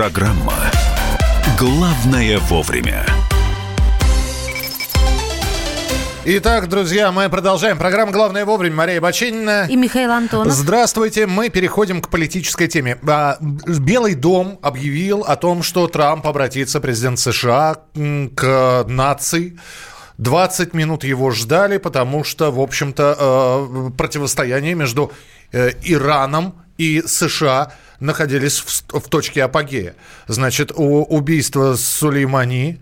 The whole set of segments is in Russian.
Программа «Главное вовремя». Итак, друзья, мы продолжаем. Программа «Главное вовремя». Мария Бачинина. И Михаил Антонов. Здравствуйте. Мы переходим к политической теме. А, Белый дом объявил о том, что Трамп обратится, президент США, к нации. 20 минут его ждали, потому что, в общем-то, э, противостояние между Ираном и США находились в, в точке апогея. Значит, убийство Сулеймани, Э,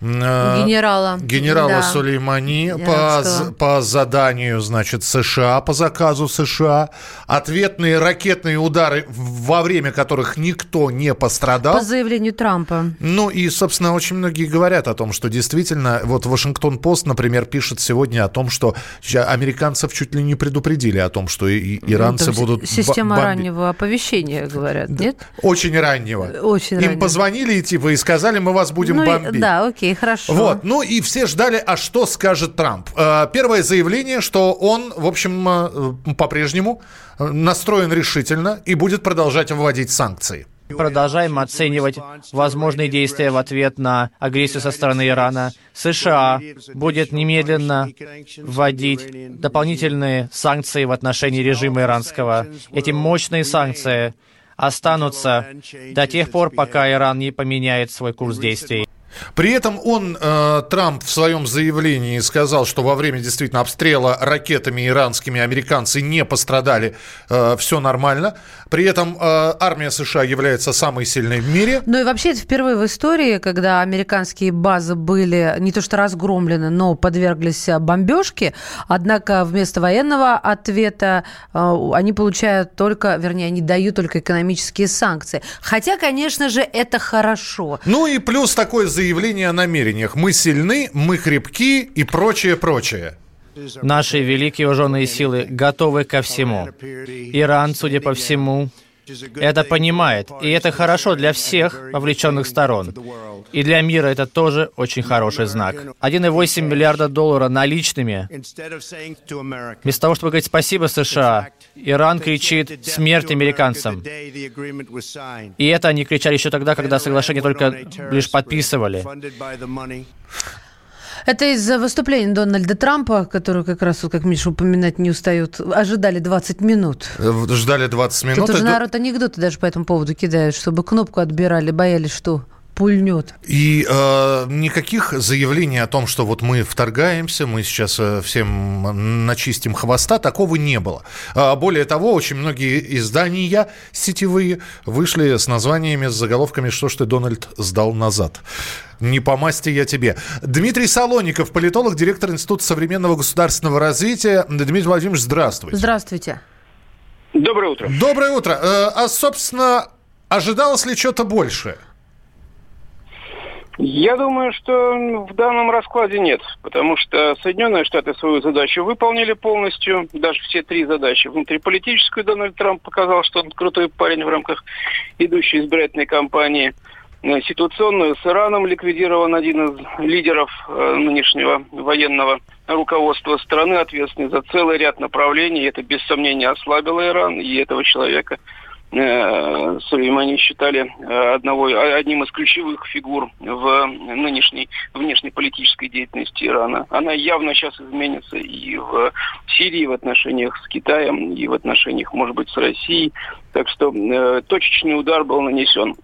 генерала. Генерала да. Сулеймани по, по заданию, значит, США, по заказу США. Ответные ракетные удары, во время которых никто не пострадал. По заявлению Трампа. Ну и, собственно, очень многие говорят о том, что действительно, вот Вашингтон-Пост, например, пишет сегодня о том, что американцев чуть ли не предупредили о том, что и, иранцы ну, будут Система бомбить. раннего оповещения, говорят, нет? Очень раннего. Очень Им раннего. позвонили, типа, и сказали, мы вас будем ну, бомбить. Да, окей. Окей, хорошо. Вот, ну и все ждали, а что скажет Трамп. Э, первое заявление, что он, в общем, э, по-прежнему э, настроен решительно и будет продолжать вводить санкции. Продолжаем оценивать возможные действия в ответ на агрессию со стороны Ирана. США будет немедленно вводить дополнительные санкции в отношении режима иранского. Эти мощные санкции останутся до тех пор, пока Иран не поменяет свой курс действий. При этом он, э, Трамп, в своем заявлении сказал, что во время действительно обстрела ракетами иранскими американцы не пострадали, э, все нормально. При этом э, армия США является самой сильной в мире. Ну и вообще это впервые в истории, когда американские базы были не то что разгромлены, но подверглись бомбежке. Однако вместо военного ответа э, они получают только, вернее, они дают только экономические санкции. Хотя, конечно же, это хорошо. Ну и плюс такое заявление о намерениях. Мы сильны, мы крепки и прочее, прочее. Наши великие вооруженные силы готовы ко всему. Иран, судя по всему, это понимает, и это хорошо для всех вовлеченных сторон. И для мира это тоже очень хороший знак. 1,8 миллиарда долларов наличными. Вместо того, чтобы говорить спасибо США, Иран кричит «смерть американцам». И это они кричали еще тогда, когда соглашение только лишь подписывали. Это из-за выступления Дональда Трампа, который как раз, как Миша упоминать, не устают. Ожидали 20 минут. Ждали 20 минут. Тут уже народ анекдоты даже по этому поводу кидает, чтобы кнопку отбирали, боялись, что пульнет. И э, никаких заявлений о том, что вот мы вторгаемся, мы сейчас э, всем начистим хвоста, такого не было. А, более того, очень многие издания сетевые вышли с названиями, с заголовками «Что ж ты, Дональд, сдал назад?» Не по масти я тебе. Дмитрий Солоников, политолог, директор Института современного государственного развития. Дмитрий Владимирович, здравствуйте. Здравствуйте. Доброе утро. Доброе утро. Э, а, собственно, ожидалось ли что-то большее? Я думаю, что в данном раскладе нет, потому что Соединенные Штаты свою задачу выполнили полностью, даже все три задачи. Внутриполитическую Дональд Трамп показал, что он крутой парень в рамках идущей избирательной кампании. Ситуационную с Ираном ликвидирован один из лидеров э, нынешнего военного руководства страны, ответственный за целый ряд направлений. Это без сомнения ослабило Иран, и этого человека Сулеймани считали э, одного, одним из ключевых фигур в нынешней внешнеполитической деятельности Ирана. Она явно сейчас изменится и в Сирии, в отношениях с Китаем, и в отношениях, может быть, с Россией. Так что э, точечный удар был нанесен.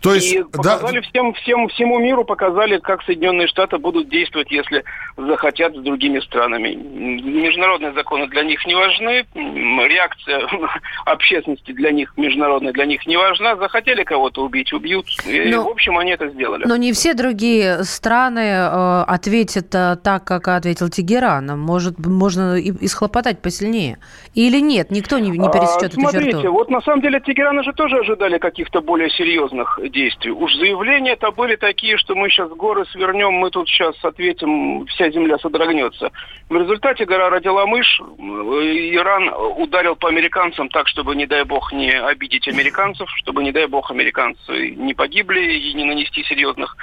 То есть, и показали да... всем, всем, всему миру, показали, как Соединенные Штаты будут действовать, если захотят с другими странами. Международные законы для них не важны, реакция общественности для них, международная, для них не важна. Захотели кого-то убить, убьют. И, но, в общем, они это сделали. Но не все другие страны э, ответят э, так, как ответил Тегеран. Может, можно и, и схлопотать посильнее. Или нет, никто не, не пересечет а, эту черту? Смотрите, вот на самом деле Тегерана же тоже ожидали каких-то более серьезных военных действий. Уж заявления это были такие, что мы сейчас горы свернем, мы тут сейчас ответим, вся земля содрогнется. В результате гора родила мышь, Иран ударил по американцам так, чтобы, не дай бог, не обидеть американцев, чтобы, не дай бог, американцы не погибли и не нанести серьезных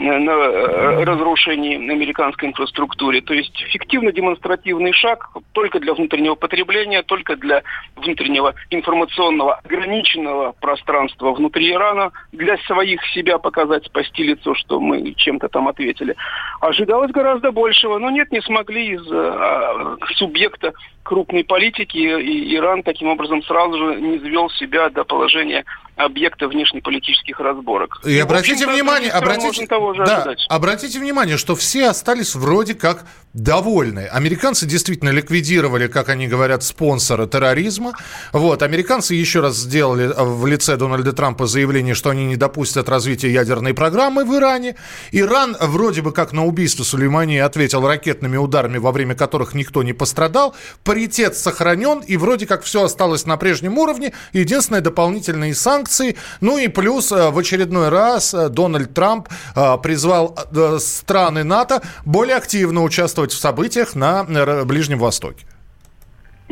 на разрушении американской инфраструктуры. То есть фиктивно-демонстративный шаг только для внутреннего потребления, только для внутреннего информационного ограниченного пространства внутри Ирана, для своих себя показать, спасти лицо, что мы чем-то там ответили. Ожидалось гораздо большего, но нет, не смогли из а, субъекта крупной политики, и Иран таким образом сразу же не звел себя до положения объекта внешнеполитических разборок. И, и обратите внимание, обратите, да, обратите внимание, что все остались вроде как довольны. Американцы действительно ликвидировали, как они говорят, спонсора терроризма. Вот, американцы еще раз сделали в лице Дональда Трампа заявление, что они не допустят развития ядерной программы в Иране. Иран вроде бы как на убийство Сулеймани ответил ракетными ударами, во время которых никто не пострадал. Паритет сохранен, и вроде как все осталось на прежнем уровне. Единственное, дополнительные санкции. Ну и плюс э, в очередной раз э, Дональд Трамп э, призвал страны НАТО более активно участвовать в событиях на Ближнем Востоке.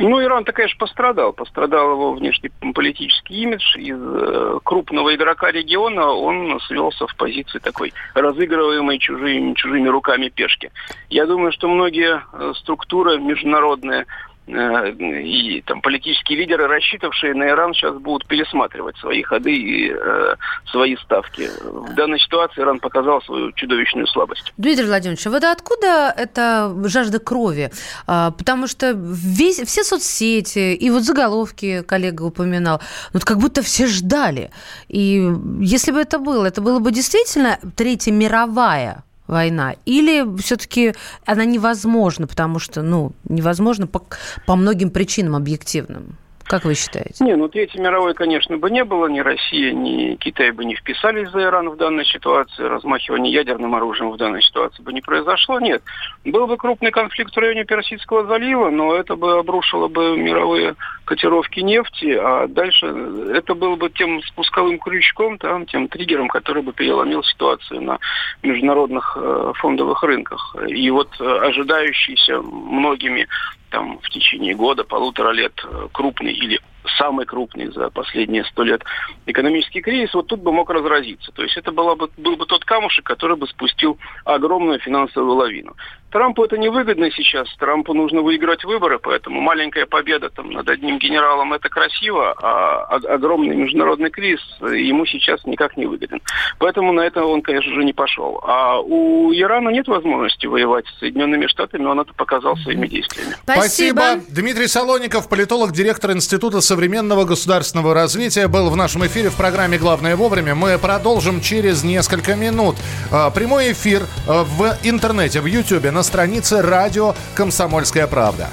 Ну, Иран-то, конечно, пострадал. Пострадал его внешнеполитический имидж. Из э, крупного игрока региона он свелся в позиции такой разыгрываемой чужими, чужими руками пешки. Я думаю, что многие э, структуры международные Э, и там политические лидеры, рассчитывавшие на Иран, сейчас будут пересматривать свои ходы и э, свои ставки. В данной ситуации Иран показал свою чудовищную слабость. Дмитрий Владимирович, а вот откуда эта жажда крови? А, потому что весь, все соцсети и вот заголовки коллега упоминал, вот как будто все ждали. И если бы это было, это было бы действительно Третья мировая война? Или все-таки она невозможна, потому что, ну, невозможно по, по многим причинам объективным? Как вы считаете? Не, ну Третьей мировой, конечно, бы не было. Ни Россия, ни Китай бы не вписались за Иран в данной ситуации. Размахивание ядерным оружием в данной ситуации бы не произошло. Нет. Был бы крупный конфликт в районе Персидского залива, но это бы обрушило бы мировые котировки нефти, а дальше это было бы тем спусковым крючком, там, тем триггером, который бы переломил ситуацию на международных э, фондовых рынках. И вот э, ожидающийся многими там в течение года, полутора лет э, крупный или самый крупный за последние сто лет экономический кризис, вот тут бы мог разразиться. То есть это была бы, был бы тот камушек, который бы спустил огромную финансовую лавину. Трампу это невыгодно сейчас. Трампу нужно выиграть выборы, поэтому маленькая победа там над одним генералом это красиво, а огромный международный кризис ему сейчас никак не выгоден. Поэтому на это он, конечно же, не пошел. А у Ирана нет возможности воевать с Соединенными Штатами, он это показал своими действиями. Спасибо. Спасибо. Дмитрий Солоников, политолог, директор Института современного государственного развития, был в нашем эфире в программе «Главное вовремя». Мы продолжим через несколько минут. А, прямой эфир а, в интернете, в Ютьюбе на странице радио «Комсомольская правда».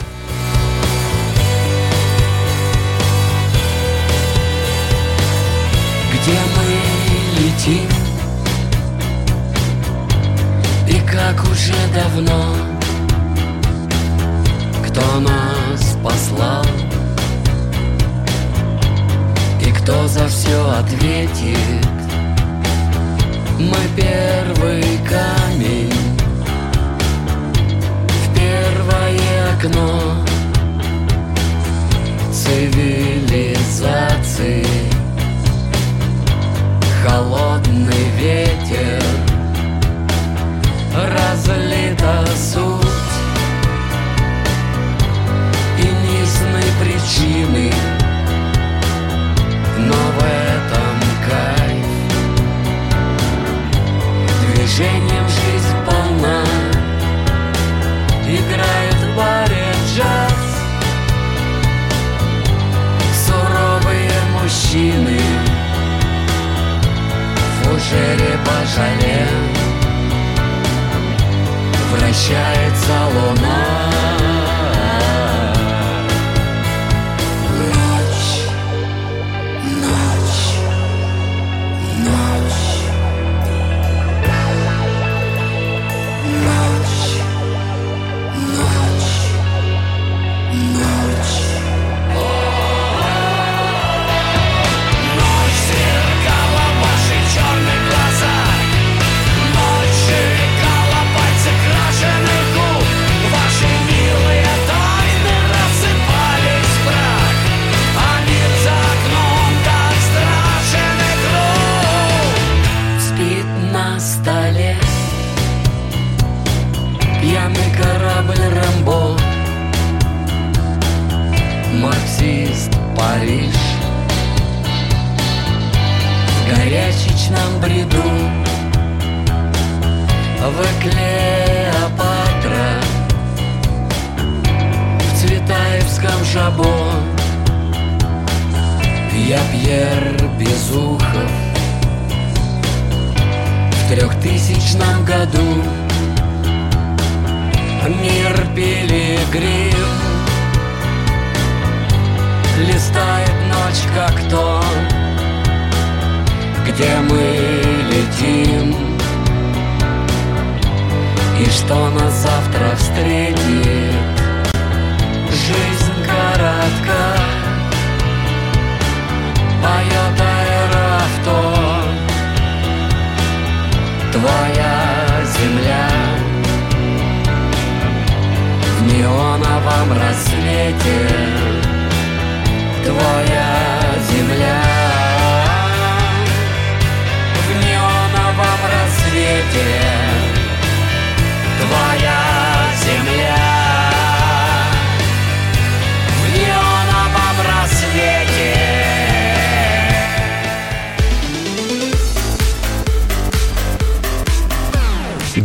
Где мы летим И как уже давно Кто нас послал кто за все ответит? Мы первый камень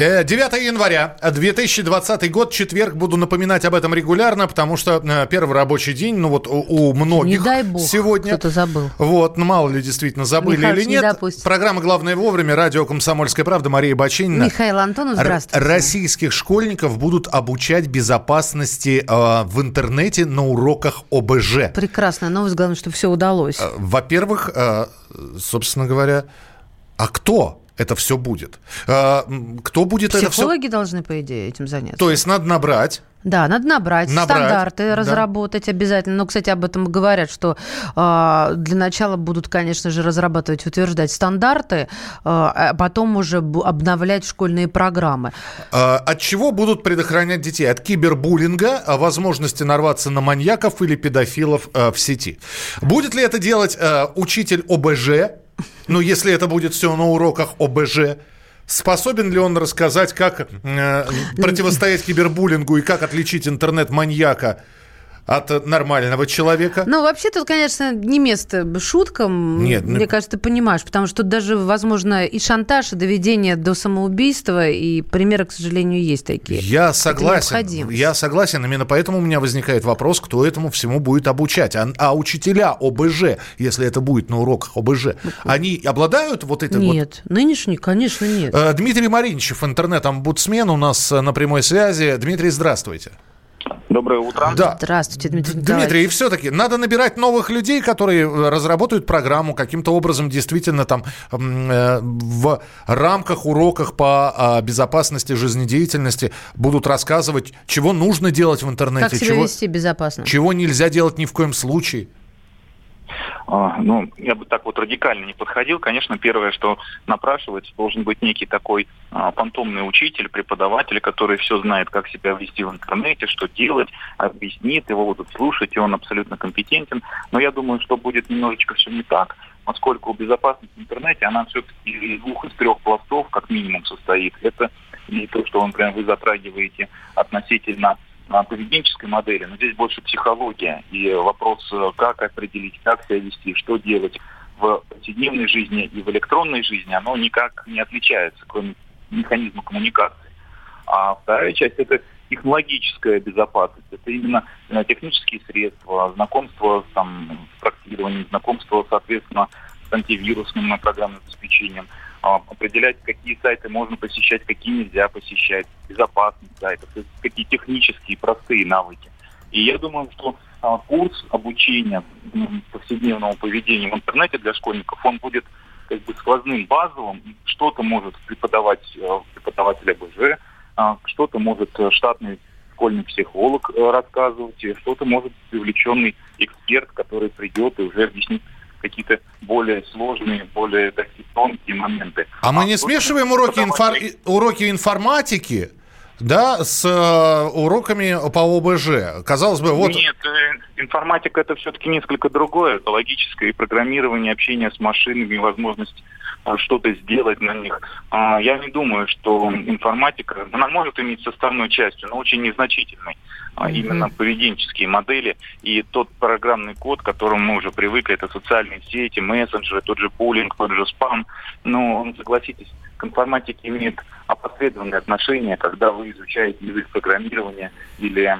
9 января 2020 год, четверг. Буду напоминать об этом регулярно, потому что э, первый рабочий день, ну вот у, у многих Не дай бог, сегодня. кто-то забыл. Вот, ну мало ли действительно забыли Михалыч, или не нет. допустит. Программа «Главное вовремя», радио «Комсомольская правда», Мария Бачинина. Михаил Антонов, здравствуйте. Российских школьников будут обучать безопасности э, в интернете на уроках ОБЖ. Прекрасная новость, главное, что все удалось. Э, Во-первых, э, собственно говоря, а кто это все будет? М, Кто будет это все? Психологи должны, по идее, этим заняться. То есть надо набрать. Да, надо набрать, Набрать, стандарты да. разработать обязательно. Но, кстати, об этом говорят, что э, для начала будут, конечно же, разрабатывать, утверждать стандарты, э, а потом уже обновлять школьные программы. От чего будут предохранять детей? От кибербуллинга, а возможности нарваться на маньяков или педофилов э, в сети. Будет ли это делать э, учитель ОБЖ? Ну, если это будет все на уроках ОБЖ. Способен ли он рассказать, как э, противостоять кибербуллингу и как отличить интернет-маньяка от нормального человека? Ну, вообще тут, конечно, не место шуткам. Нет, ну- Мне кажется, ты понимаешь, потому что даже, возможно, и шантаж, и доведение до самоубийства, и примеры, к сожалению, есть такие. Я согласен. Я согласен. Именно поэтому у меня возникает вопрос, кто этому всему будет обучать. А, а учителя ОБЖ, если это будет на уроках ОБЖ, они обладают вот этим вот Нет, нынешний, конечно, нет. Э, Дмитрий Мариничев, интернет-омбудсмен, у нас э, на прямой связи. Дмитрий, здравствуйте. Доброе утро. Да. Здравствуйте, Дмитрий Николаевич. Дмитрий, и все-таки надо набирать новых людей, которые э, разработают программу, каким-то образом действительно там э, в рамках уроках по а, безопасности жизнедеятельности будут рассказывать, чего нужно делать в интернете, Как себя чего, вести безопасно? чего нельзя делать ни в коем случае. А, Ну, я бы так вот радикально не подходил. Конечно, первое, что напрашивается, должен быть некий такой а, фантомный учитель, преподаватель, который все знает, как себя вести в интернете, что делать, объяснит, его будут слушать, и он абсолютно компетентен. Но я думаю, что будет немножечко все не так. поскольку безопасность в интернете, она все-таки из двух, из трех пластов, как минимум, состоит. Это и то, что, например, вы затрагиваете относительно поведенческой модели, но здесь больше психология и вопрос, э, как определить, как себя вести, что делать в повседневной жизни и в электронной жизни, оно никак не отличается, кроме механизма коммуникации. А вторая часть – это технологическая безопасность. Это именно э, технические средства, знакомство там, с проектированием, знакомство, соответственно, с антивирусным программным обеспечением, определять, какие сайты можно посещать, какие нельзя посещать, безопасность сайтов, какие технические простые навыки. И я думаю, что а, курс обучения м, повседневному поведению в интернете для школьников, он будет как бы сквозным, базовым. Что-то может преподавать э, преподаватель АБЖ, а, что-то может э, штатный школьный психолог э, рассказывать, что-то может привлеченный эксперт, который придет и уже объяснит какие-то более сложные, более такие тонкие моменты. А мы не смешиваем уроки, инфор... уроки информатики да, с э, уроками по ОБЖ. Казалось бы, вот... Нет, э, информатика это все-таки несколько другое. Это логическое и программирование, общение с машинами, возможность а, что-то сделать на них. А, я не думаю, что информатика, она может иметь составной частью, но очень незначительной. Mm-hmm. Именно поведенческие модели и тот программный код, к которому мы уже привыкли, это социальные сети, мессенджеры, тот же пулинг, тот же спам. Ну, согласитесь, к информатике имеет опосредованное отношение, когда вы изучаете язык программирования или э,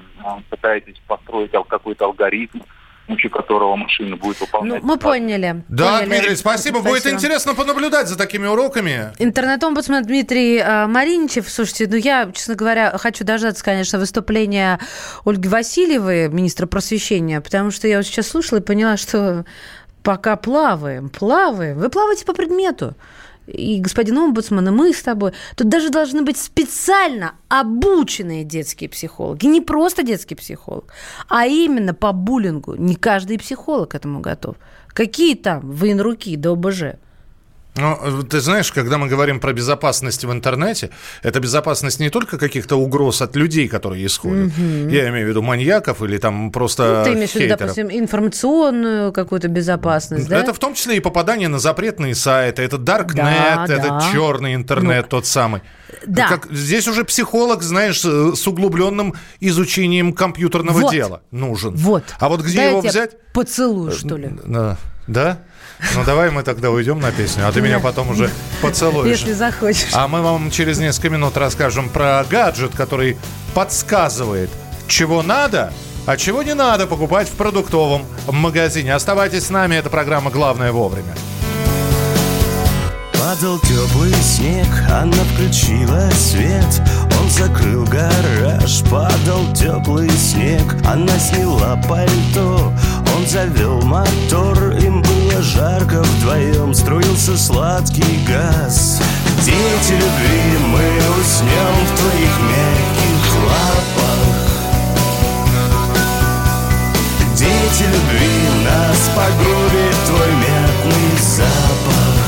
пытаетесь построить какой-то алгоритм, помощью которого машина будет выполнять. Ну, мы поняли. Да, поняли. Дмитрий, спасибо. спасибо. Будет интересно понаблюдать за такими уроками. Интернет-омбудсмен Дмитрий э, Мариничев. Слушайте, ну я, честно говоря, хочу дождаться, конечно, выступления Ольги Васильевой, министра просвещения, потому что я вот сейчас слушала и поняла, что пока плаваем, плаваем. Вы плаваете по предмету и господин омбудсман, и мы с тобой, тут даже должны быть специально обученные детские психологи. Не просто детский психолог, а именно по буллингу. Не каждый психолог к этому готов. Какие там руки до ОБЖ? Ну, ты знаешь, когда мы говорим про безопасность в интернете, это безопасность не только каких-то угроз от людей, которые исходят. Угу. Я имею в виду маньяков или там просто ну, Ты имеешь в виду, допустим, информационную какую-то безопасность, да? Это в том числе и попадание на запретные сайты, это Darknet, да, это да. черный интернет ну, тот самый. Да. Как, здесь уже психолог, знаешь, с углубленным изучением компьютерного вот. дела нужен. Вот. А вот где Дайте его взять? Поцелуй, что ли? Да. Да? Ну, давай мы тогда уйдем на песню, а ты меня потом уже поцелуешь. Если захочешь. А мы вам через несколько минут расскажем про гаджет, который подсказывает, чего надо, а чего не надо покупать в продуктовом магазине. Оставайтесь с нами, это программа «Главное вовремя». Падал теплый снег, она включила свет Он закрыл гараж, падал теплый снег Она сняла пальто, он завел мотор было жарко вдвоем, струился сладкий газ. Дети любви, мы уснем в твоих мягких лапах. Дети любви, нас погубит твой мятный запах.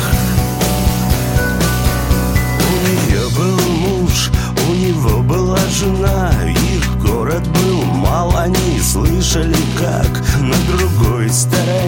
Него была жена, их город был мал Они слышали, как на другой стороне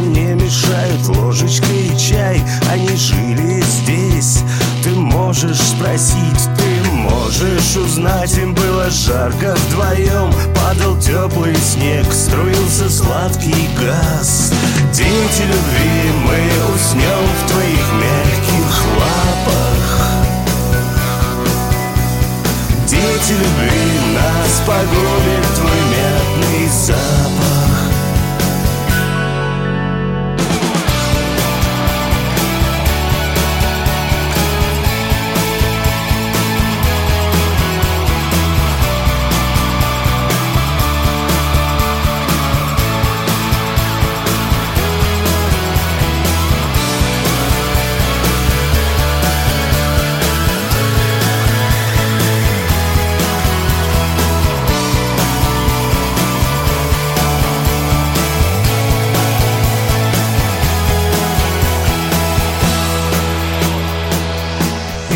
спросить, ты можешь узнать Им было жарко вдвоем. Падал теплый снег, струился сладкий газ. Дети любви, мы уснем в твоих мягких лапах. Дети любви нас погубит твой мятный запах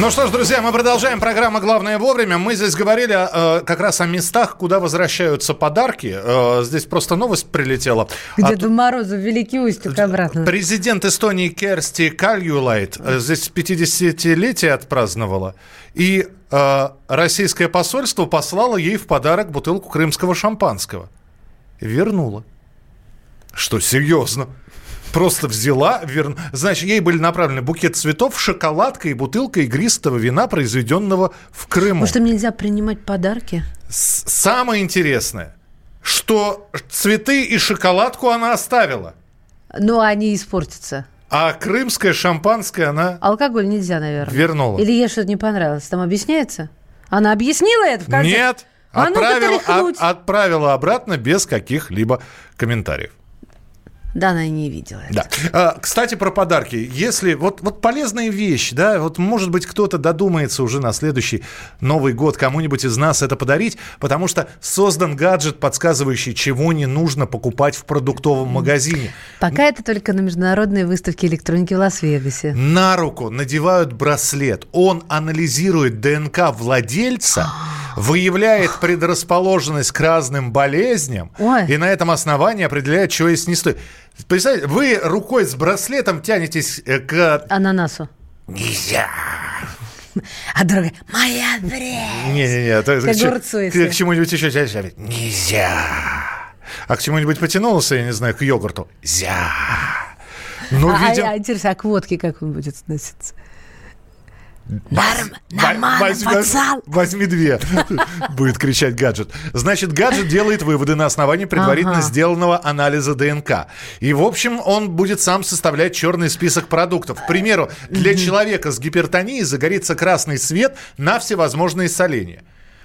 Ну что ж, друзья, мы продолжаем программу «Главное вовремя». Мы здесь говорили э, как раз о местах, куда возвращаются подарки. Э, здесь просто новость прилетела. К От- Деду Морозу в Великий Устюг обратно. Президент Эстонии Керсти Кальюлайт э, здесь 50-летие отпраздновала. И э, российское посольство послало ей в подарок бутылку крымского шампанского. Вернула. Что, серьезно? Просто взяла, вер... значит, ей были направлены букет цветов, шоколадка и бутылка игристого вина, произведенного в Крыму. Может, им нельзя принимать подарки? С- Самое интересное, что цветы и шоколадку она оставила, Ну, они испортятся. а крымское шампанское она Алкоголь нельзя, наверное. вернула. Или ей что-то не понравилось. Там объясняется? Она объяснила это в конце? Нет, А отправила, тряхнуть. от- отправила обратно без каких-либо комментариев. Да, она и не видела. Да. А, Кстати, про подарки. Если вот, вот полезная вещь, да, вот может быть кто-то додумается уже на следующий Новый год кому-нибудь из нас это подарить, потому что создан гаджет, подсказывающий, чего не нужно покупать в продуктовом магазине. Пока это только на международной выставке электроники в Лас-Вегасе. На руку надевают браслет. Он анализирует ДНК владельца, выявляет предрасположенность к разным болезням Ой. и на этом основании определяет, что есть не стоит. Представляете, вы рукой с браслетом тянетесь э, к... Ананасу. Нельзя. А другая, моя время. Не-не-не, то- К к, огурцу, к- если. к чему-нибудь еще тянешь, нельзя. А к чему-нибудь потянулся, я не знаю, к йогурту. Зя. Ну, а, видим... а, интересно, а к водке как он будет относиться? Нормально, возьми, пацан. возьми две, будет кричать гаджет. Значит, гаджет делает выводы на основании предварительно Ага. сделанного анализа ДНК. И, в общем, он будет сам составлять черный список продуктов. К примеру, для человека с гипертонией загорится красный свет на всевозможные соления.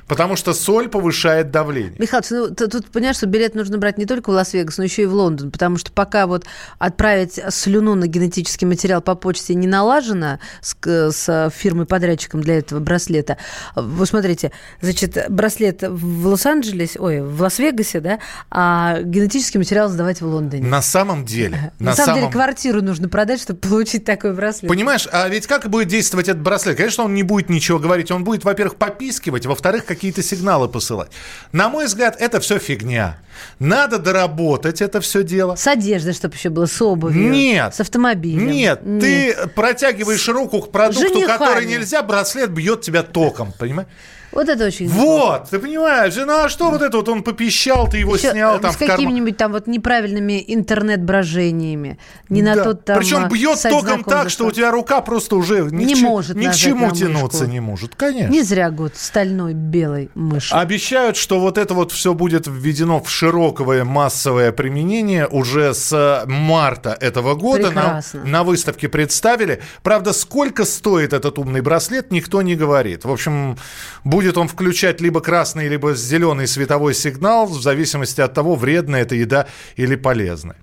Потому что соль повышает давление. Михаил, ну, ты тут понимаешь, что билет нужно брать не только в Лас-Вегас, но еще и в Лондон, потому что пока вот отправить слюну на генетический материал по почте не налажено с, с фирмой-подрядчиком для этого браслета. Вы смотрите, значит, браслет в Лос-Анджелесе, ой, в Лас-Вегасе, да, а генетический материал сдавать в Лондоне. На самом деле, На, самом, деле квартиру нужно продать, чтобы получить такой браслет. Понимаешь, а ведь как будет действовать этот браслет? Конечно, он не будет ничего говорить. Он будет, во-первых, попискивать, во-вторых, какие-то сигналы посылать. На мой взгляд, это все фигня. Надо доработать это все дело. С одеждой, чтобы еще было, с обувью. Нет. С автомобилем. Нет, ты протягиваешь руку к продукту, Женихами. который нельзя, браслет бьет тебя током, понимаешь? Вот это очень Вот, ты понимаешь, ну а что вот это вот он попищал, ты его снял э, там с какими-нибудь там вот неправильными интернет-брожениями. Не на Да. тот там Причем а, бьет током так, что у тебя рука просто уже ни, Не к, че- может ни к чему на тянуться не может. Конечно. Не зря год стальной белой мыши. Обещают, что вот это вот все будет введено в широкое массовое применение уже с марта этого года. На, на выставке представили. Правда, сколько стоит этот умный браслет, никто не говорит. В общем, будет он включать либо красный, либо зеленый световой сигнал, в зависимости от того, вредная это еда или полезная.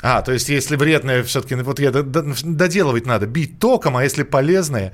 А, то есть, если вредная, все-таки, вот я доделывать надо, бить током, а если полезная,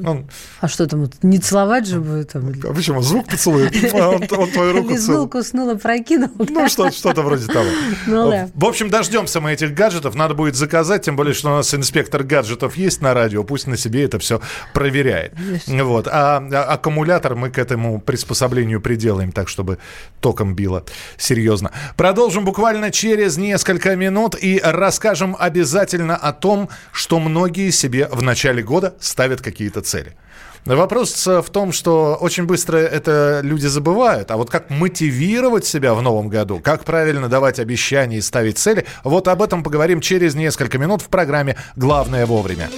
ну, А что там, не целовать же будет? Там, а почему? Звук поцелует, он, он твою руку Лизнул, целует. куснула, прокинул. Ну, что, что-то вроде того. Ну да. В общем, дождемся мы этих гаджетов. Надо будет заказать, тем более, что у нас инспектор гаджетов есть на радио. Пусть на себе это все проверяет. Вот. А, а аккумулятор мы к этому приспособлению приделаем так, чтобы током било. Серьезно. Продолжим буквально через несколько минут и расскажем обязательно о том, что многие себе в начале года ставят какие-то цели. Вопрос в том, что очень быстро это люди забывают. А вот как мотивировать себя в новом году, как правильно давать обещания и ставить цели, вот об этом поговорим через несколько минут в программе «Главное вовремя».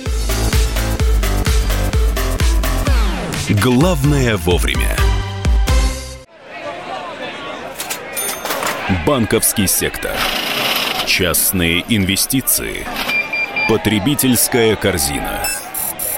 Главное вовремя. Банковский сектор. Частные инвестиции. Потребительская корзина.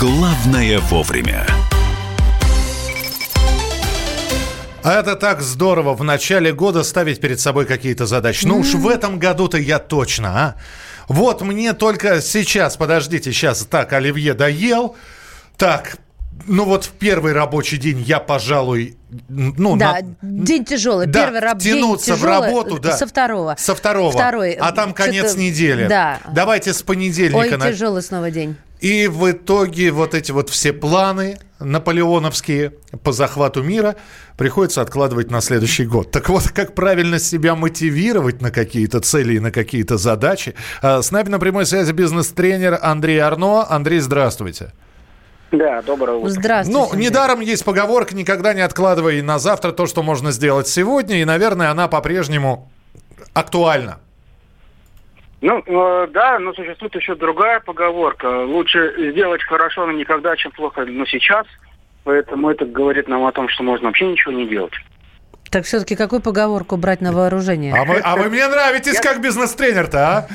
Главное вовремя. А это так здорово в начале года ставить перед собой какие-то задачи. Ну уж в этом году-то я точно, а. Вот мне только сейчас, подождите, сейчас так, Оливье доел. Так, ну вот в первый рабочий день я, пожалуй, ну, да, на- день тяжелый. Да, Первый раб- день втянуться в тяжелый, работу, да. Со второго. Со второго. Второй. А там конец недели. Да. Давайте с понедельника. Ой, на- тяжелый снова день. И в итоге вот эти вот все планы наполеоновские по захвату мира приходится откладывать на следующий год. Так вот, как правильно себя мотивировать на какие-то цели и на какие-то задачи. А, С нами на прямой связи бизнес-тренер Андрей Арно. Андрей, здравствуйте. Да, доброе утро. Здравствуйте. Ну, недаром есть поговорка «никогда не откладывай на завтра то, что можно сделать сегодня», и, наверное, она по-прежнему актуальна. Ну, э, да, но существует еще другая поговорка. Лучше сделать хорошо, но никогда, чем плохо, но сейчас. Поэтому это говорит нам о том, что можно вообще ничего не делать. Так все-таки какую поговорку брать на вооружение? А вы, а вы мне нравитесь как бизнес-тренер-то, а?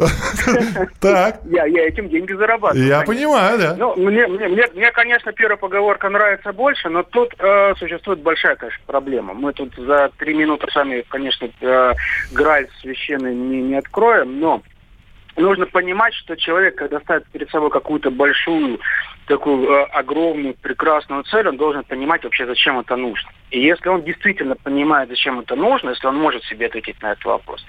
Так. Я, я этим деньги зарабатываю. Я понимаю, да. Ну, мне, мне, мне, мне, конечно, первая поговорка нравится больше, но тут э, существует большая, конечно, проблема. Мы тут за три минуты сами, конечно, э, граль священный не, не откроем, но нужно понимать, что человек, когда ставит перед собой какую-то большую, такую э, огромную, прекрасную цель, он должен понимать вообще, зачем это нужно. И если он действительно понимает, зачем это нужно, если он может себе ответить на этот вопрос,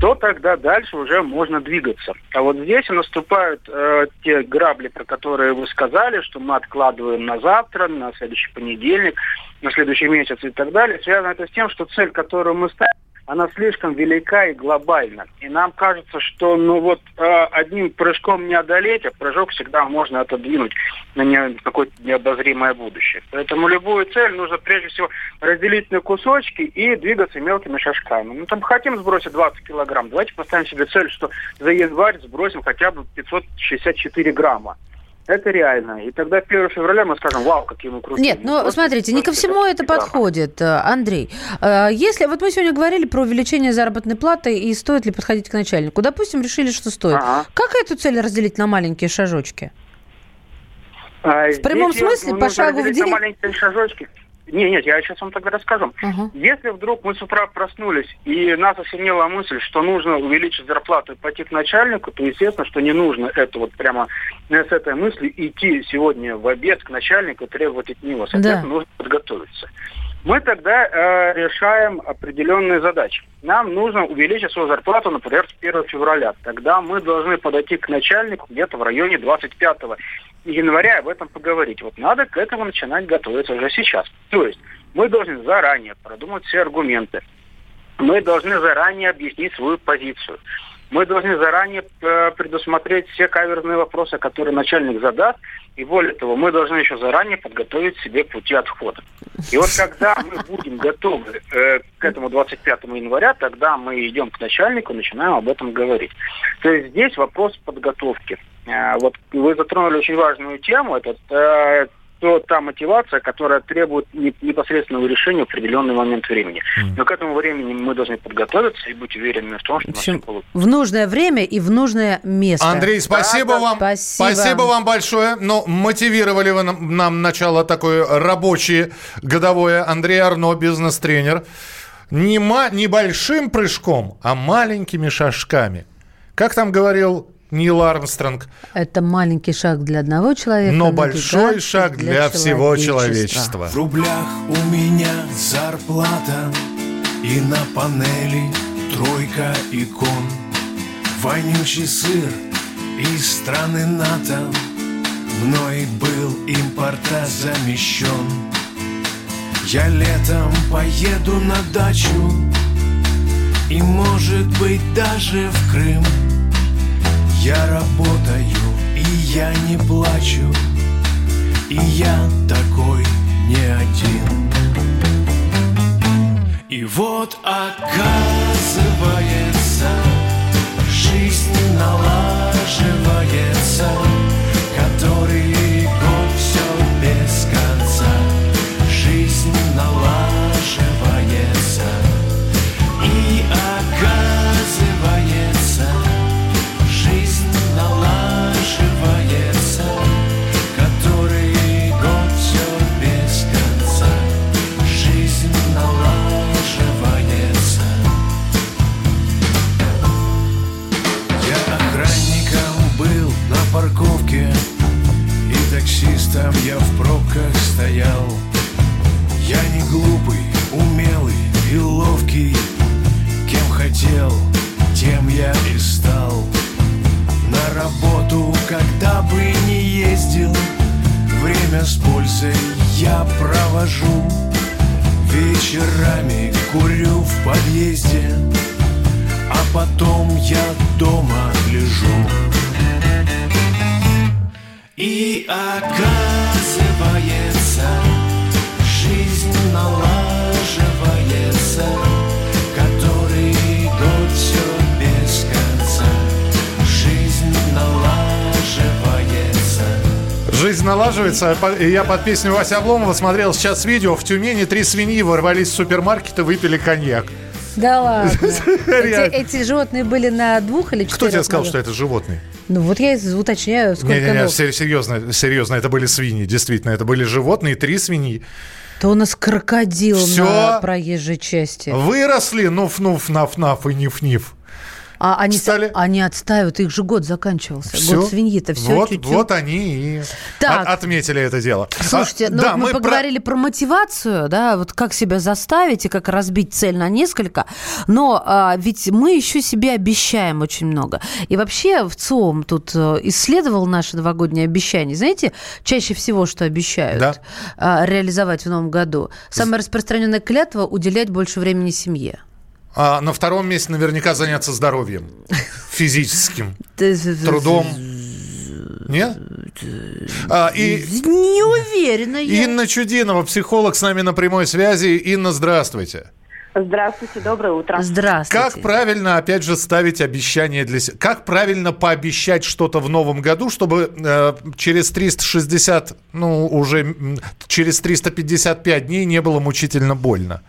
то тогда дальше уже можно двигаться. А вот здесь наступают э, те грабли, про которые вы сказали, что мы откладываем на завтра, на следующий понедельник, на следующий месяц и так далее. Связано это с тем, что цель, которую мы ставим, она слишком велика и глобальна. И нам кажется, что ну вот э, одним прыжком не одолеть, а прыжок всегда можно отодвинуть на не- какое-то необозримое будущее. Поэтому любую цель нужно прежде всего разделить на кусочки и двигаться мелкими шажками. Ну там хотим сбросить 20 килограмм, давайте поставим себе цель, что за январь сбросим хотя бы 564 грамма. Это реально. И тогда 1 февраля мы скажем, вау, какие мы крутые. Нет, ну смотрите, не ко всему 564 это подходит, э, Андрей. Э, Если вот мы сегодня говорили про увеличение заработной платы и стоит ли подходить к начальнику, допустим, решили, что стоит. Ага. Как эту цель разделить на маленькие шажочки? А В прямом смысле, по шагу в день? маленькие шажочки. Не, нет, я сейчас вам тогда расскажу. Ага. Если вдруг мы с утра проснулись и нас осенила мысль, что нужно увеличить зарплату и пойти к начальнику, то естественно, что не нужно это вот прямо э, с этой мыслью идти сегодня в обед к начальнику и требовать от него. Соответственно, нужно подготовиться. Мы тогда э, решаем определенные задачи. Нам нужно увеличить свою зарплату, например, с 1 февраля. Тогда мы должны подойти к начальнику где-то в районе 25 января об этом поговорить. Вот надо к этому начинать готовиться уже сейчас. То есть мы должны заранее продумать все аргументы. Мы должны заранее объяснить свою позицию. Мы должны заранее э, предусмотреть все каверзные вопросы, которые начальник задаст. И более того, мы должны еще заранее подготовить себе пути отхода. И вот когда мы будем готовы э, к этому 25 января, тогда мы идем к начальнику, начинаем об этом говорить. То есть здесь вопрос подготовки. Э, вот вы затронули очень важную тему, это э, то та мотивация, которая требует не- непосредственного решения в определенный момент времени. Но к этому времени мы должны подготовиться и быть уверенными в том, что В у нас всё общем, получится. в нужное время и в нужное место. Андрей, спасибо вам. Спасибо. вам большое. Ну, мотивировали вы нам, нам начало такое рабочее, годовое. Андрей Арно, бизнес-тренер. Не ма- небольшим прыжком, а маленькими шажками. Как там говорил Нил Армстронг, Это маленький шаг для одного человека, но большой шаг для всего человечества. В рублях у меня зарплата И на панели тройка икон. Вонючий сыр из страны НАТО Мной был импорта замещен Я летом поеду на дачу И может быть даже в Крым Я работаю и я не плачу И я такой не один. И вот оказывается Жизнь налаживается И я под песню Вася Обломова смотрел сейчас видео. В Тюмени три свиньи ворвались в супермаркет и выпили коньяк. Да ладно. Эти, эти животные были на двух или четырех Кто тебе сказал, ногах? что это животные? Ну вот я уточняю, сколько Не-не-не, ног. сер- серьезно, серьезно, это были свиньи, действительно, это были животные, три свиньи. То у нас крокодил Всё. на проезжей части. Выросли, нуф-нуф, наф-наф и ниф-ниф. А они, с- они отстаивают, их же год заканчивался. Всё. Год свиньи-то все вот, чуть-чуть. вот они и Так. от- отметили это дело. Слушайте, А, ну, да, мы, про- поговорили про... мотивацию, да, вот как себя заставить и как разбить цель на несколько, но а, ведь мы еще себе обещаем очень много. И вообще в ЦОМ тут э, исследовал наши новогодние обещания. Знаете, чаще всего, что обещают Да. а, реализовать в новом году? Самая распространенная клятва – уделять больше времени семье. А на втором месте наверняка заняться здоровьем. Физическим. Трудом. Нет? А, и Не уверена я. Инна Чудинова, психолог, с нами на прямой связи. Инна, здравствуйте. Здравствуйте, доброе утро. Здравствуйте. Как правильно, опять же, ставить обещания для себя? Как правильно пообещать что-то в новом году, чтобы э, через 360, ну, уже через 355 дней не было мучительно больно?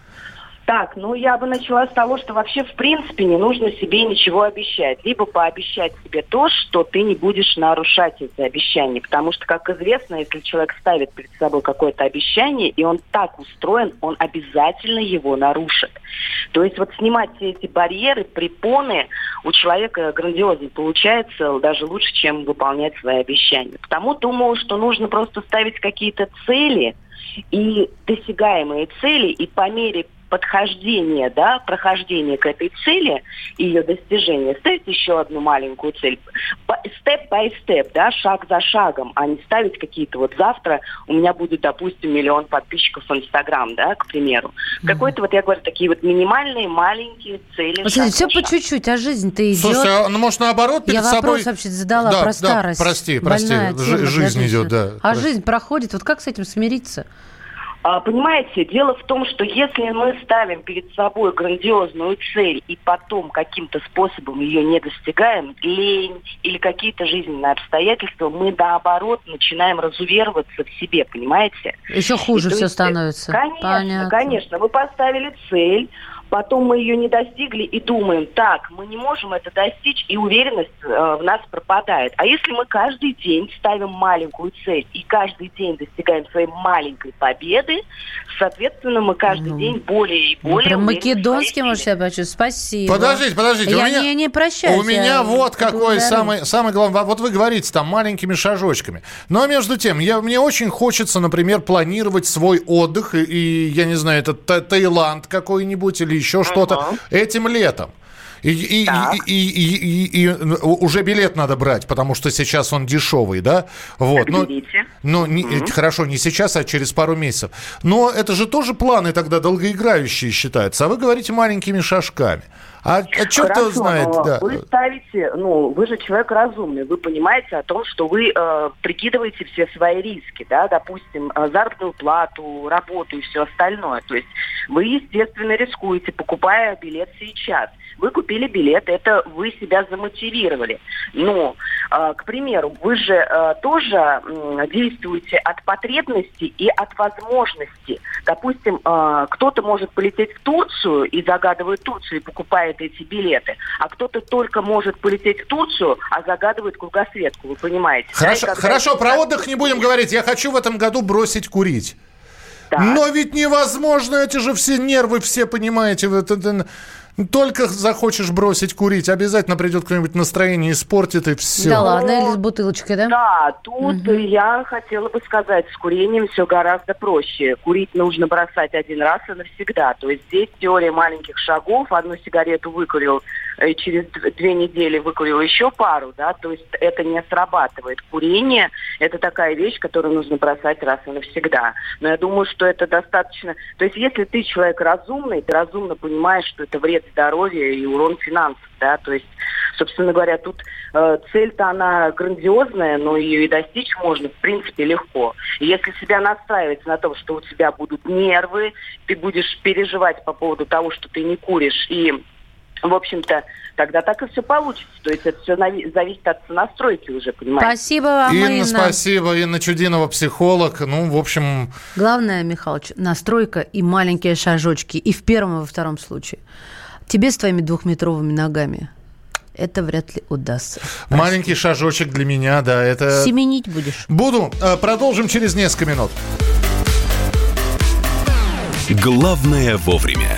Так, ну я бы начала с того, что вообще в принципе не нужно себе ничего обещать. Либо пообещать себе то, что ты не будешь нарушать эти обещания. Потому что, как известно, если человек ставит перед собой какое-то обещание, и он так устроен, он обязательно его нарушит. То есть вот снимать все эти барьеры, препоны у человека грандиозно получается, даже лучше, чем выполнять свои обещания. Потому думаю, что нужно просто ставить какие-то цели и досягаемые цели, и по мере подхождения, да, прохождения к этой цели и ее достижения, ставить еще одну маленькую цель. Степ by степ, да, шаг за шагом, а не ставить какие-то вот завтра у меня будет, допустим, миллион подписчиков в Инстаграм, да, к примеру. Какой-то вот, я говорю, такие вот минимальные, маленькие цели. Смотрите, все по чуть-чуть, а жизнь-то идет. Слушай, а, ну, может, наоборот, перед Я вопрос собой... вообще задала Да, про да, старость. прости, прости, Больная жи- тема для жизнь идет, да. А Прости. жизнь проходит. Вот как с этим смириться? А, Понимаете, дело в том, что если мы ставим перед собой грандиозную цель и потом каким-то способом ее не достигаем, лень или какие-то жизненные обстоятельства, мы наоборот начинаем разувероваться в себе, понимаете? Еще хуже И все есть, становится. Конечно, Понятно. конечно. Мы поставили цель, потом мы ее не достигли и думаем, так, мы не можем это достичь, и уверенность э, в нас пропадает. А если мы каждый день ставим маленькую цель и каждый день достигаем своей маленькой победы, соответственно, мы каждый день более и Ну, более... прям македонский, может, себя почувствовать. Спасибо. Подождите, подождите. Я у меня, не, не прощаюсь. У меня я вот какой самый, самый главный... Вот вы говорите там маленькими шажочками. Но между тем, я, мне очень хочется, например, планировать свой отдых. И, и, я не знаю, это Та- Таиланд какой-нибудь или еще что-то этим летом. И, и- и- и- и- и- и уже билет надо брать, потому что сейчас он дешевый, да? Вот. Но, ну, не- Мгм. хорошо, не сейчас, а через пару месяцев. Но это же тоже планы тогда долгоиграющие считаются. А вы говорите маленькими шажками. А, а черт его Хорошо, знает, но да. Вы ставите, ну, вы же человек разумный, вы понимаете о том, что вы э, прикидываете все свои риски, да, допустим, э, заработную плату, работу и все остальное. То есть вы, естественно, рискуете, покупая билет сейчас. Вы купили билет, это вы себя замотивировали. Но, э, к примеру, вы же э, тоже м, действуете от потребности и от возможности. Допустим, э, кто-то может полететь в Турцию и загадывает Турцию и покупает эти билеты, а кто-то только может полететь в Турцию, а загадывает кругосветку, вы понимаете? да? Хорошо, когда хорошо, это- про отдых не будем говорить. Я хочу в этом году бросить курить. Но ведь невозможно, эти же все нервы, все, понимаете, вот это- Только захочешь бросить курить, обязательно придет кто-нибудь настроение испортит и все. Да ладно, или с бутылочкой, да? Да, тут я хотела бы сказать, с курением все гораздо проще. Курить нужно бросать один раз и навсегда. То есть здесь теория маленьких шагов. Одну сигарету выкурил, через д- две недели выкурил еще пару, да, то есть это не срабатывает. Курение – это такая вещь, которую нужно бросать раз и навсегда. Но я думаю, что это достаточно... То есть если ты человек разумный, ты разумно понимаешь, что это вред здоровья и урон финансов, да, то есть, собственно говоря, тут э, цель-то она грандиозная, но ее и достичь можно, в принципе, легко. И если себя настраивать на том, что у тебя будут нервы, ты будешь переживать по поводу того, что ты не куришь, и в общем-то, тогда так и все получится. То есть это все зависит от настройки уже, понимаете? Спасибо вам, Инна, Инна. спасибо. Инна Чудинова, психолог. Ну, в общем, Главное, Михалыч, настройка и маленькие шажочки. И в первом, и во втором случае. Тебе с твоими двухметровыми ногами это вряд ли удастся. маленький шажочек для меня, да, это... Семенить будешь. Буду. Э, Продолжим через несколько минут. Главное вовремя.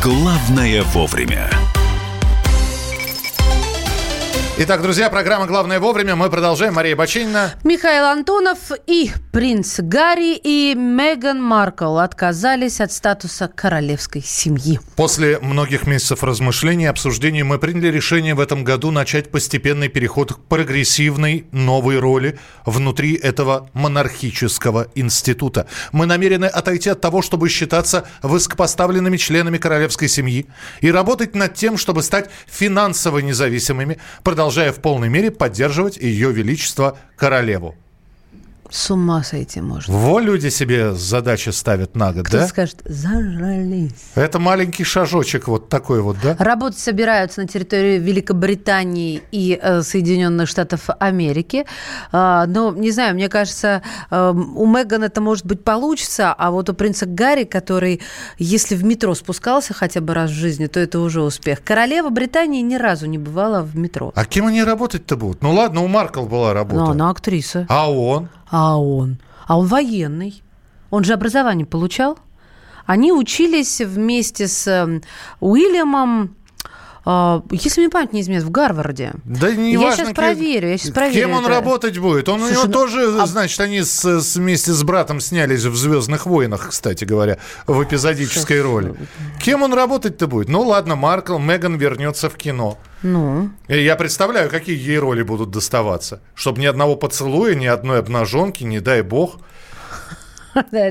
«Главное вовремя». Итак, друзья, программа «Главное вовремя». Мы продолжаем. Мария Бачинина. Михаил Антонов и принц Гарри и Меган Маркл отказались от статуса королевской семьи. После многих месяцев размышлений и обсуждений мы приняли решение в этом году начать постепенный переход к прогрессивной новой роли внутри этого монархического института. Мы намерены отойти от того, чтобы считаться высокопоставленными членами королевской семьи и работать над тем, чтобы стать финансово независимыми, продолжая в полной мере поддерживать ее величество королеву. С ума сойти можно. Во люди себе задачи ставят на год, Кто да? скажет, зажрались. Это маленький шажочек вот такой вот, да? Работать собираются на территории Великобритании и э, Соединенных Штатов Америки. А, но, не знаю, мне кажется, э, у Меган это, может быть, получится, а вот у принца Гарри, который, если в метро спускался хотя бы раз в жизни, то это уже успех. Королева Британии ни разу не бывала в метро. А кем они работать-то будут? Ну ладно, у Маркл была работа. Но она актриса. А он? А он? А он военный. Он же образование получал. Они учились вместе с э, Уильямом, э, если мне память не изменяет, в Гарварде. Да не я важно, сейчас проверю, я сейчас проверю. Кем он это. работать будет? Он у Слушай, него ну, тоже, значит, они с, с- вместе с братом снялись в Звездных войнах, кстати говоря, в эпизодической роли. Кем он работать-то будет? Ну ладно, Маркл, Меган вернется в кино. Ну, И Я представляю, какие ей роли будут доставаться. Чтобы ни одного поцелуя, ни одной обнаженки, не дай бог.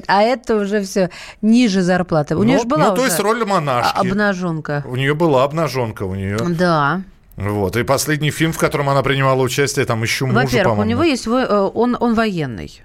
а это уже все ниже зарплаты. У Ну, нее же была ну, то есть роль монашки. обнаженка. У нее была обнаженка, у нее. Да. Вот. И последний фильм, в котором она принимала участие, там еще мужа, Во-первых, у него есть во- э, он, он военный.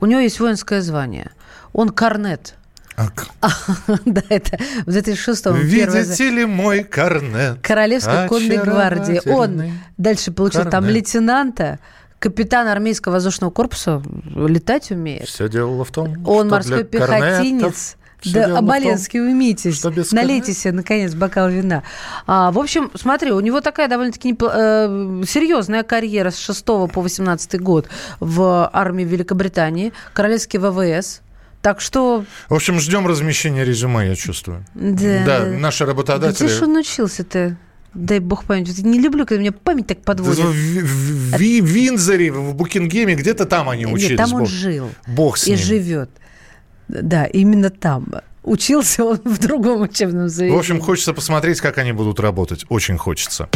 У него есть воинское звание. Он корнет. Да, это в 2006-м первое за- Видите ли мой корнет? Королевской конной гвардии. Он дальше получил там лейтенанта, капитан армейского воздушного корпуса, летать умеет. Все дело в том, Он морской пехотинец. Да, Оболенский, уймитесь. без Налейте себе, наконец, бокал вина. А, в общем, смотри, у него такая довольно-таки непл- э, серьезная карьера с 6 по 18 год в армии Великобритании, королевский ВВС. Так что... В общем, ждем размещения резюме, я чувствую. Да, наши работодатели... Где же он учился-то? Дай бог память. Не люблю, когда меня память так В, подводит. в- в Ви- Виндзоре, в Букингеме, где-то там они учились. Нет, там он Бог- жил. Бог с и ним. живет. Да, именно там. Учился он в другом учебном заведении. В общем, хочется посмотреть, как они будут работать. Очень хочется.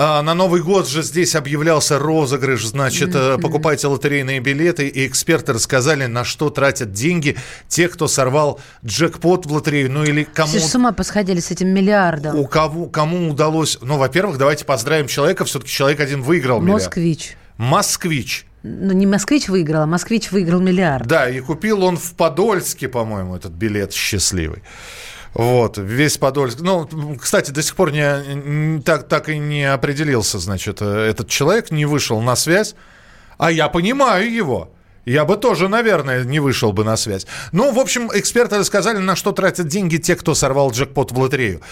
На Новый год же здесь объявлялся розыгрыш. Значит, э, покупайте лотерейные билеты, и эксперты рассказали, на что тратят деньги те, кто сорвал джекпот в лотерею. Ну или кому... Все с ума посходили с этим миллиардом. У кого, кому удалось... Ну, во-первых, давайте поздравим человека. Все-таки человек один выиграл миллиард. Москвич. Москвич. Ну, не «Москвич» выиграл, а «Москвич» выиграл миллиард. Да, и купил он в Подольске, по-моему, этот билет счастливый. Вот, весь Подольск. Ну, кстати, до сих пор не, так, так и не определился, значит, этот человек, не вышел на связь. А я понимаю его. Я бы тоже, наверное, не вышел бы на связь. Ну, в общем, эксперты рассказали, на что тратят деньги те, кто сорвал джекпот в лотерею.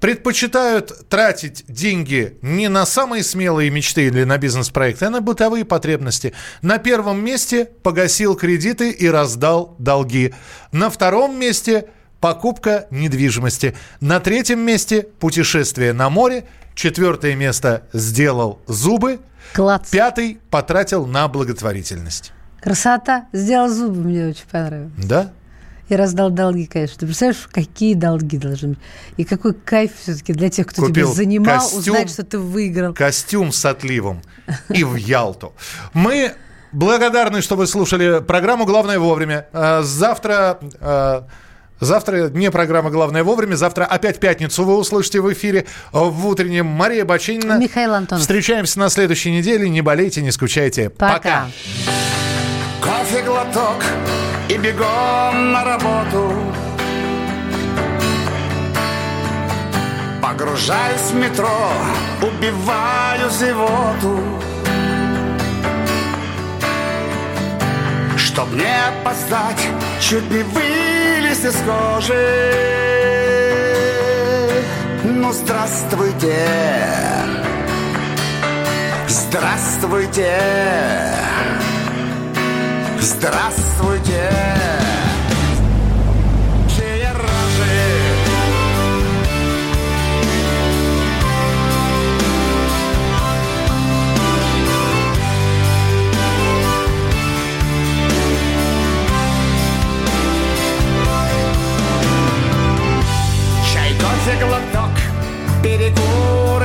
Предпочитают тратить деньги не на самые смелые мечты или на бизнес-проекты, а на бытовые потребности. На первом месте погасил кредиты и раздал долги. На втором месте покупка недвижимости. На третьем месте путешествие на море. Четвертое место сделал зубы. Класс. Пятый потратил на благотворительность. Красота. Сделал зубы, мне очень понравилось. Да? И раздал долги, конечно. Ты представляешь, какие долги должны быть? И какой кайф все-таки для тех, кто Купил тебя занимал, костюм, узнать, что ты выиграл. Костюм с отливом. И в Ялту. Мы благодарны, что вы слушали программу «Главное вовремя». Э, Завтра... Завтра не программа «Главное вовремя». Завтра опять пятницу вы услышите в эфире в утреннем. Мария Бачинина. Михаил Антонов. Встречаемся на следующей неделе. Не болейте, не скучайте. Пока. Пока. Кофе глоток и бегом на работу Погружаюсь в метро, убиваю зевоту Чтоб не опоздать, чуть не вылез из кожи Ну, здравствуйте. Здравствуйте. Здравствуйте!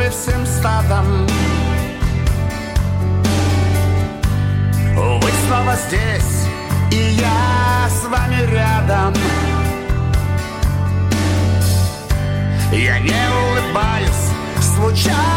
Всем стадом Вы снова здесь, и я с вами рядом. Я не улыбаюсь случайным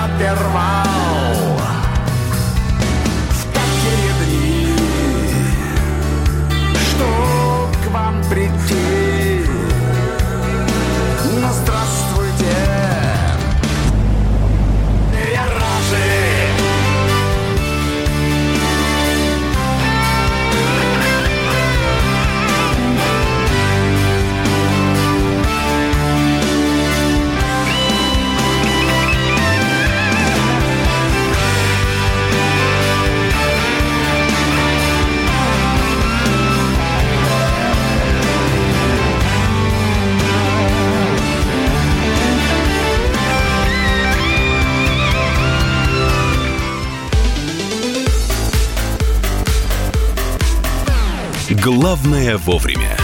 на Главное вовремя.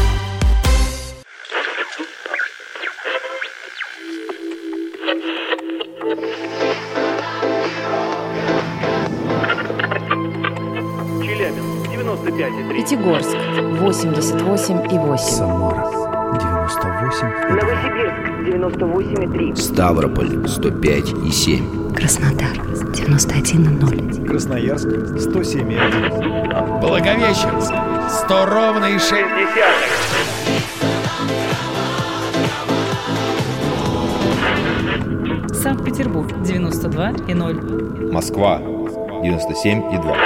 Челябинск, 95,3. Пятигорск 88,8. Самара 98. Новосибирск 98,3. Ставрополь 105 и 7. Краснодар 91,0. Красноярск 107,1. Благовещенск 100 ровно и 6 десятых. Санкт-Петербург 92 и 0. Москва 97 и 2.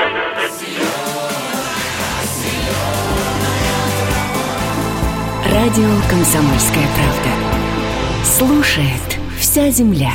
Радио «Комсомольская правда». Слушает вся земля.